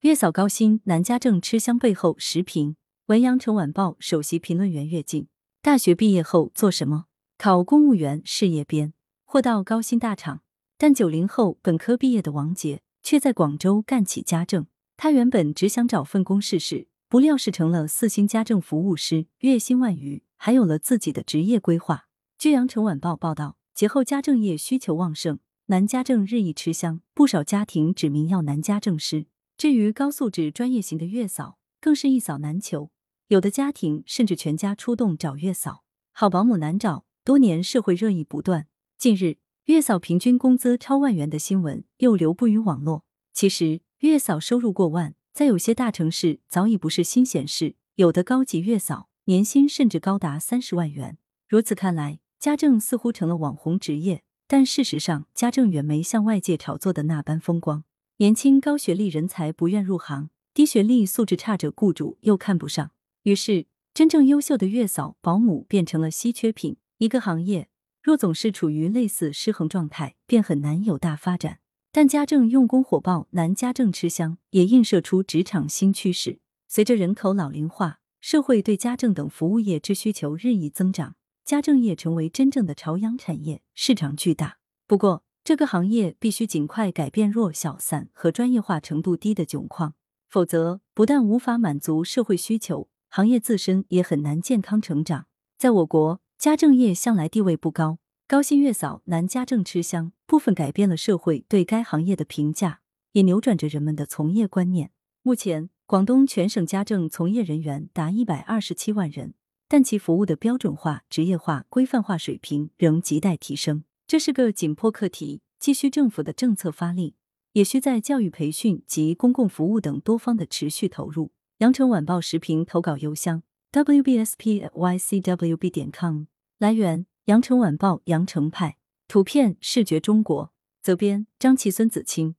月嫂高薪，南家政吃香背后时评。文阳城晚报首席评论员岳静。大学毕业后做什么？考公务员，事业编，或到高薪大厂。但九零后本科毕业的王杰，却在广州干起家政。他原本只想找份工试试，不料是成了四星家政服务师，月薪万余，还有了自己的职业规划。据羊城晚报报道，节后家政业需求旺盛，男家政日益吃香，不少家庭指名要男家政师。至于高素质专业型的月嫂，更是一扫难求，有的家庭甚至全家出动找月嫂。好保姆难找，多年社会热议不断。近日，月嫂平均工资超万元的新闻又流布于网络。其实，月嫂收入过万，在有些大城市早已不是新鲜事。有的高级月嫂年薪甚至高达三十万元。如此看来，家政似乎成了网红职业，但事实上，家政远没像外界炒作的那般风光。年轻高学历人才不愿入行，低学历素质差者雇主又看不上，于是真正优秀的月嫂、保姆变成了稀缺品。一个行业若总是处于类似失衡状态，便很难有大发展。但家政用工火爆，男家政吃香，也映射出职场新趋势。随着人口老龄化，社会对家政等服务业之需求日益增长，家政业成为真正的朝阳产业，市场巨大。不过，这个行业必须尽快改变弱小散和专业化程度低的窘况，否则不但无法满足社会需求，行业自身也很难健康成长。在我国，家政业向来地位不高，高薪月嫂、男家政吃香，部分改变了社会对该行业的评价，也扭转着人们的从业观念。目前，广东全省家政从业人员达一百二十七万人，但其服务的标准化、职业化、规范化水平仍亟待提升。这是个紧迫课题，既需政府的政策发力，也需在教育培训及公共服务等多方的持续投入。羊城晚报时评投稿邮箱：wbspycwb 点 com。来源：羊城晚报羊城派。图片：视觉中国。责编：张琪、孙子清。